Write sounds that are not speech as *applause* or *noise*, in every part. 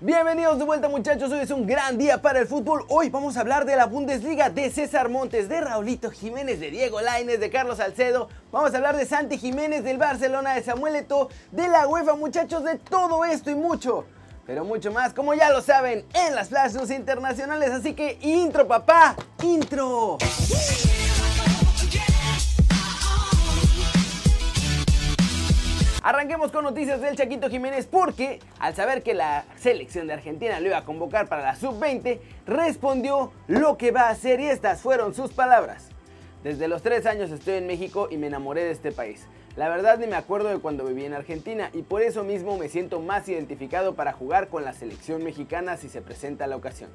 Bienvenidos de vuelta muchachos, hoy es un gran día para el fútbol. Hoy vamos a hablar de la Bundesliga, de César Montes, de Raulito Jiménez, de Diego Lainez, de Carlos Salcedo. Vamos a hablar de Santi Jiménez, del Barcelona, de Samuel Eto'o, de la UEFA muchachos, de todo esto y mucho. Pero mucho más, como ya lo saben, en las Flash internacionales. Así que intro papá, intro. Arranquemos con noticias del Chaquito Jiménez porque al saber que la selección de Argentina lo iba a convocar para la sub-20, respondió lo que va a hacer y estas fueron sus palabras. Desde los 3 años estoy en México y me enamoré de este país. La verdad ni me acuerdo de cuando viví en Argentina y por eso mismo me siento más identificado para jugar con la selección mexicana si se presenta la ocasión.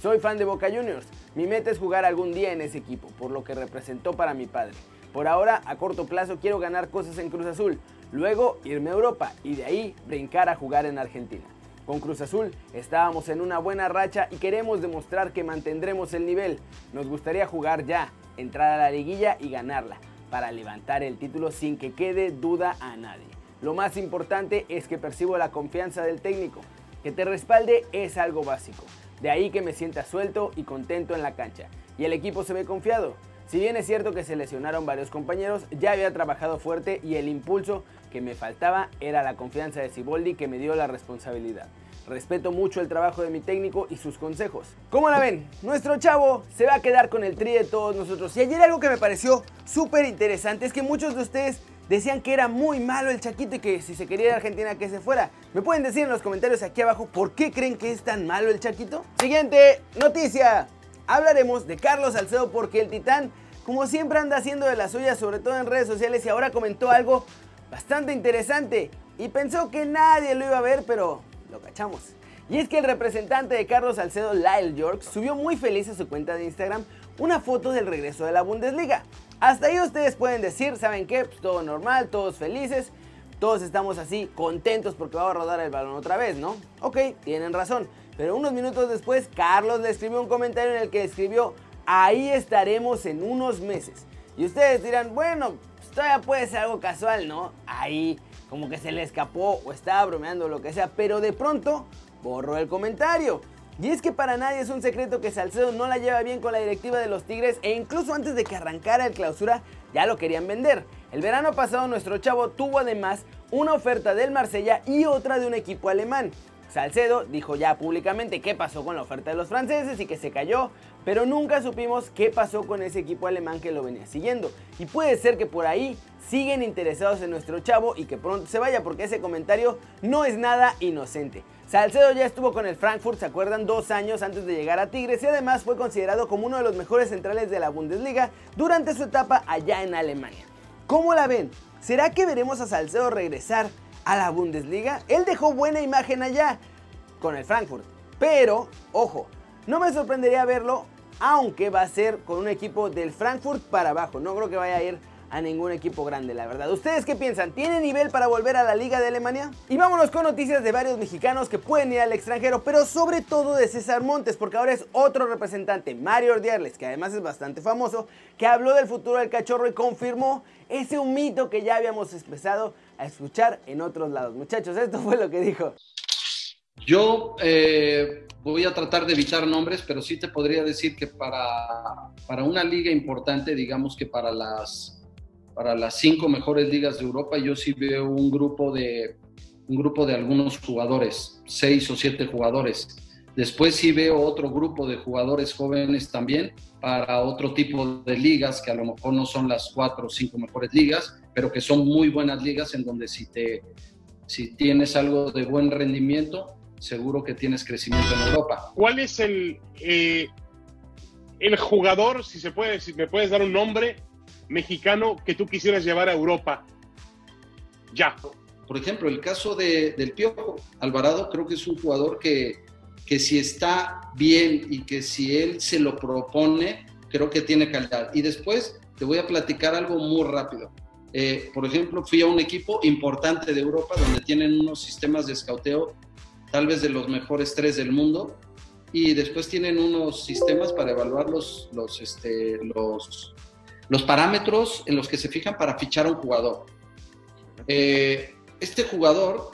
Soy fan de Boca Juniors, mi meta es jugar algún día en ese equipo, por lo que representó para mi padre. Por ahora, a corto plazo quiero ganar cosas en Cruz Azul, luego irme a Europa y de ahí brincar a jugar en Argentina. Con Cruz Azul estábamos en una buena racha y queremos demostrar que mantendremos el nivel. Nos gustaría jugar ya, entrar a la liguilla y ganarla, para levantar el título sin que quede duda a nadie. Lo más importante es que percibo la confianza del técnico. Que te respalde es algo básico. De ahí que me sienta suelto y contento en la cancha. Y el equipo se ve confiado. Si bien es cierto que se lesionaron varios compañeros, ya había trabajado fuerte y el impulso que me faltaba era la confianza de Siboldi que me dio la responsabilidad. Respeto mucho el trabajo de mi técnico y sus consejos. ¿Cómo la ven? Nuestro chavo se va a quedar con el tri de todos nosotros. Y ayer algo que me pareció súper interesante es que muchos de ustedes decían que era muy malo el Chaquito y que si se quería ir Argentina que se fuera. ¿Me pueden decir en los comentarios aquí abajo por qué creen que es tan malo el Chaquito? Siguiente noticia hablaremos de Carlos Salcedo porque el titán, como siempre, anda haciendo de las suyas, sobre todo en redes sociales, y ahora comentó algo bastante interesante. Y pensó que nadie lo iba a ver, pero lo cachamos. Y es que el representante de Carlos Salcedo, Lyle York, subió muy feliz a su cuenta de Instagram una foto del regreso de la Bundesliga. Hasta ahí ustedes pueden decir, ¿saben qué? Pues todo normal, todos felices, todos estamos así contentos porque va a rodar el balón otra vez, ¿no? Ok, tienen razón. Pero unos minutos después, Carlos le escribió un comentario en el que escribió, ahí estaremos en unos meses. Y ustedes dirán, bueno, pues todavía puede ser algo casual, ¿no? Ahí, como que se le escapó o estaba bromeando o lo que sea, pero de pronto borró el comentario. Y es que para nadie es un secreto que Salcedo no la lleva bien con la directiva de los Tigres e incluso antes de que arrancara el clausura ya lo querían vender. El verano pasado nuestro chavo tuvo además una oferta del Marsella y otra de un equipo alemán. Salcedo dijo ya públicamente qué pasó con la oferta de los franceses y que se cayó, pero nunca supimos qué pasó con ese equipo alemán que lo venía siguiendo. Y puede ser que por ahí siguen interesados en nuestro chavo y que pronto se vaya porque ese comentario no es nada inocente. Salcedo ya estuvo con el Frankfurt, ¿se acuerdan? Dos años antes de llegar a Tigres y además fue considerado como uno de los mejores centrales de la Bundesliga durante su etapa allá en Alemania. ¿Cómo la ven? ¿Será que veremos a Salcedo regresar a la Bundesliga. Él dejó buena imagen allá con el Frankfurt. Pero, ojo, no me sorprendería verlo, aunque va a ser con un equipo del Frankfurt para abajo. No creo que vaya a ir a ningún equipo grande, la verdad. ¿Ustedes qué piensan? ¿Tiene nivel para volver a la Liga de Alemania? Y vámonos con noticias de varios mexicanos que pueden ir al extranjero, pero sobre todo de César Montes, porque ahora es otro representante, Mario Ordiales, que además es bastante famoso, que habló del futuro del cachorro y confirmó ese mito que ya habíamos empezado a escuchar en otros lados. Muchachos, esto fue lo que dijo. Yo eh, voy a tratar de evitar nombres, pero sí te podría decir que para, para una liga importante, digamos que para las para las cinco mejores ligas de Europa, yo sí veo un grupo de, un grupo de algunos jugadores, seis o siete jugadores. Después sí veo otro grupo de jugadores jóvenes también para otro tipo de ligas que a lo mejor no son las cuatro o cinco mejores ligas, pero que son muy buenas ligas en donde si, te, si tienes algo de buen rendimiento, seguro que tienes crecimiento en Europa. ¿Cuál es el, eh, el jugador, si se puede, si me puedes dar un nombre, mexicano que tú quisieras llevar a Europa? Ya. Por ejemplo, el caso de, del Piojo Alvarado, creo que es un jugador que, que si está bien y que si él se lo propone, creo que tiene calidad. Y después te voy a platicar algo muy rápido. Eh, por ejemplo, fui a un equipo importante de Europa donde tienen unos sistemas de escauteo, tal vez de los mejores tres del mundo, y después tienen unos sistemas para evaluar los, los, este, los, los parámetros en los que se fijan para fichar a un jugador. Eh, este jugador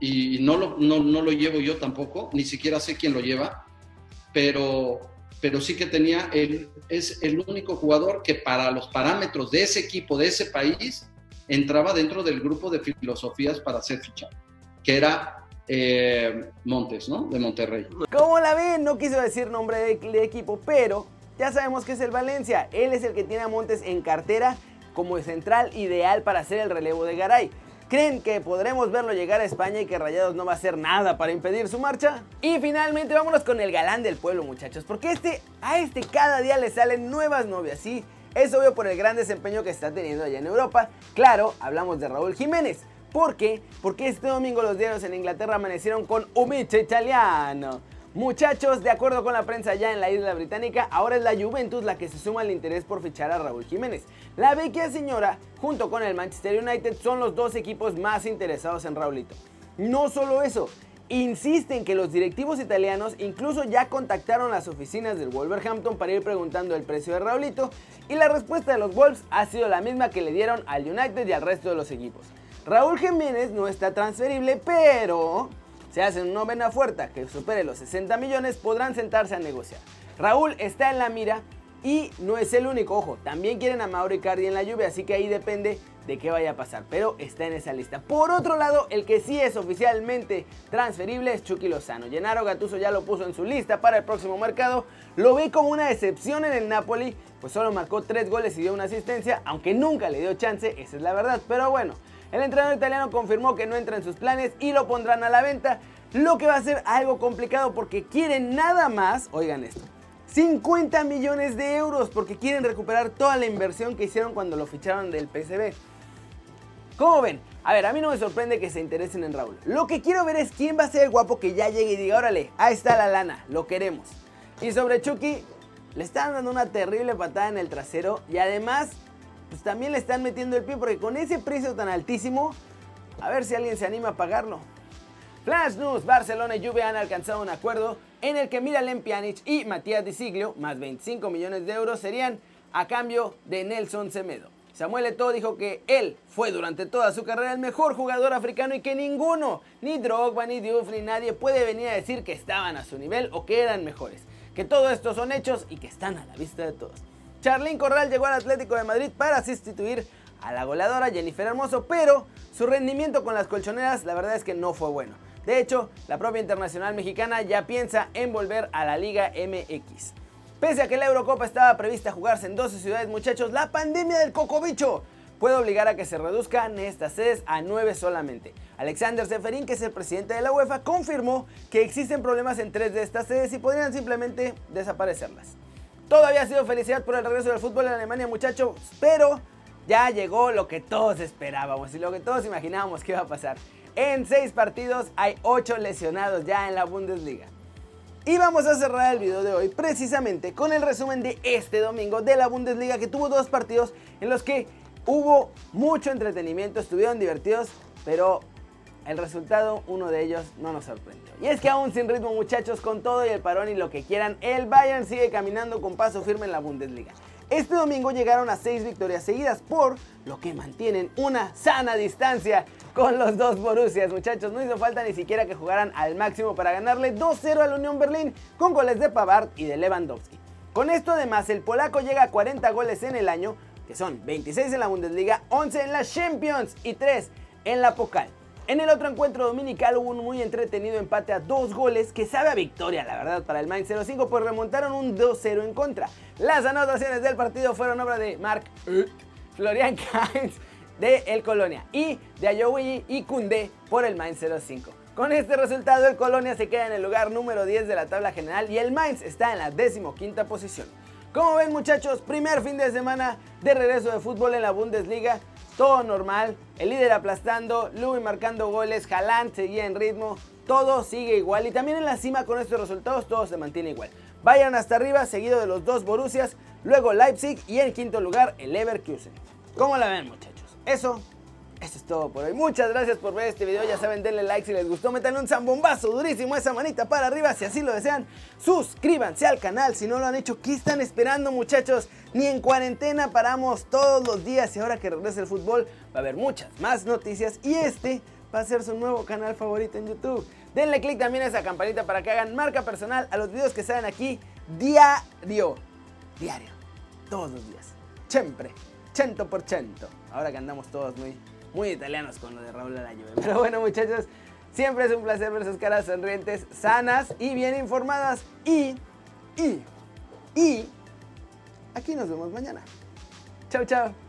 y no lo, no, no lo llevo yo tampoco, ni siquiera sé quién lo lleva, pero, pero sí que tenía, el, es el único jugador que para los parámetros de ese equipo, de ese país, entraba dentro del grupo de filosofías para ser fichado, que era eh, Montes, ¿no? De Monterrey. Como la ven, no quiso decir nombre de, de equipo, pero ya sabemos que es el Valencia. Él es el que tiene a Montes en cartera como central ideal para hacer el relevo de Garay. ¿Creen que podremos verlo llegar a España y que Rayados no va a hacer nada para impedir su marcha? Y finalmente vámonos con el galán del pueblo muchachos, porque este, a este cada día le salen nuevas novias, sí, es obvio por el gran desempeño que está teniendo allá en Europa. Claro, hablamos de Raúl Jiménez. ¿Por qué? Porque este domingo los diarios en Inglaterra amanecieron con Umiche Italiano. Muchachos, de acuerdo con la prensa ya en la isla británica, ahora es la Juventus la que se suma al interés por fichar a Raúl Jiménez. La vecchia señora, junto con el Manchester United, son los dos equipos más interesados en Raulito. No solo eso, insisten que los directivos italianos incluso ya contactaron las oficinas del Wolverhampton para ir preguntando el precio de Raulito y la respuesta de los Wolves ha sido la misma que le dieron al United y al resto de los equipos. Raúl Jiménez no está transferible, pero si hacen una novena fuerza que supere los 60 millones, podrán sentarse a negociar. Raúl está en la mira y no es el único, ojo, también quieren a Mauro Icardi en la lluvia, así que ahí depende de qué vaya a pasar, pero está en esa lista. Por otro lado, el que sí es oficialmente transferible es Chucky Lozano. Gennaro Gattuso ya lo puso en su lista para el próximo mercado. Lo ve como una excepción en el Napoli, pues solo marcó 3 goles y dio una asistencia, aunque nunca le dio chance, esa es la verdad, pero bueno. El entrenador italiano confirmó que no entra en sus planes y lo pondrán a la venta, lo que va a ser algo complicado porque quieren nada más, oigan esto, 50 millones de euros porque quieren recuperar toda la inversión que hicieron cuando lo ficharon del PSV. ¿Cómo ven? A ver, a mí no me sorprende que se interesen en Raúl. Lo que quiero ver es quién va a ser el guapo que ya llegue y diga, órale, ahí está la lana, lo queremos. Y sobre Chucky, le están dando una terrible patada en el trasero y además pues también le están metiendo el pie porque con ese precio tan altísimo, a ver si alguien se anima a pagarlo. Flash News, Barcelona y Juve han alcanzado un acuerdo en el que Miralem Pjanic y Matías Di Siglio, más 25 millones de euros, serían a cambio de Nelson Semedo. Samuel Eto'o dijo que él fue durante toda su carrera el mejor jugador africano y que ninguno, ni Drogba, ni Diouf, ni nadie puede venir a decir que estaban a su nivel o que eran mejores. Que todo esto son hechos y que están a la vista de todos. Charlín Corral llegó al Atlético de Madrid para sustituir a la goleadora Jennifer Hermoso, pero su rendimiento con las colchoneras la verdad es que no fue bueno. De hecho, la propia internacional mexicana ya piensa en volver a la Liga MX. Pese a que la Eurocopa estaba prevista jugarse en 12 ciudades, muchachos, la pandemia del cocobicho puede obligar a que se reduzcan estas sedes a 9 solamente. Alexander Seferin, que es el presidente de la UEFA, confirmó que existen problemas en tres de estas sedes y podrían simplemente desaparecerlas. Todavía ha sido felicidad por el regreso del fútbol en Alemania, muchachos, pero ya llegó lo que todos esperábamos y lo que todos imaginábamos que iba a pasar. En 6 partidos hay 8 lesionados ya en la Bundesliga. Y vamos a cerrar el video de hoy precisamente con el resumen de este domingo de la Bundesliga que tuvo dos partidos en los que hubo mucho entretenimiento, estuvieron divertidos, pero el resultado, uno de ellos, no nos sorprendió. Y es que aún sin ritmo muchachos, con todo y el parón y lo que quieran, el Bayern sigue caminando con paso firme en la Bundesliga. Este domingo llegaron a 6 victorias seguidas, por lo que mantienen una sana distancia con los dos Borussias. Muchachos, no hizo falta ni siquiera que jugaran al máximo para ganarle 2-0 al Unión Berlín con goles de Pavard y de Lewandowski. Con esto además, el polaco llega a 40 goles en el año, que son 26 en la Bundesliga, 11 en la Champions y 3 en la Pokal. En el otro encuentro dominical hubo un muy entretenido empate a dos goles que sabe a victoria, la verdad, para el Mainz 05, pues remontaron un 2-0 en contra. Las anotaciones del partido fueron obra de Mark Florian *laughs* Kainz de El Colonia y de Ayowi y Kunde por el Mainz 05. Con este resultado, el Colonia se queda en el lugar número 10 de la tabla general y el Mainz está en la decimoquinta posición. Como ven muchachos, primer fin de semana de regreso de fútbol en la Bundesliga todo normal, el líder aplastando, Louis marcando goles, Haaland seguía en ritmo, todo sigue igual y también en la cima con estos resultados todo se mantiene igual. Vayan hasta arriba, seguido de los dos Borussias, luego Leipzig y en quinto lugar el Leverkusen. ¿Cómo la ven muchachos? Eso eso es todo por hoy. Muchas gracias por ver este video. Ya saben, denle like si les gustó. Métanle un zambombazo durísimo esa manita para arriba si así lo desean. Suscríbanse al canal si no lo han hecho. ¿Qué están esperando muchachos? Ni en cuarentena paramos todos los días y ahora que regresa el fútbol va a haber muchas más noticias y este va a ser su nuevo canal favorito en YouTube. Denle click también a esa campanita para que hagan marca personal a los videos que salen aquí diario. Diario. Todos los días. Siempre. Cento por cento. Ahora que andamos todos muy, muy italianos con lo de Raúl Araño. Pero bueno, muchachos, siempre es un placer ver sus caras sonrientes, sanas y bien informadas. Y, y, y, aquí nos vemos mañana. Chao, chao.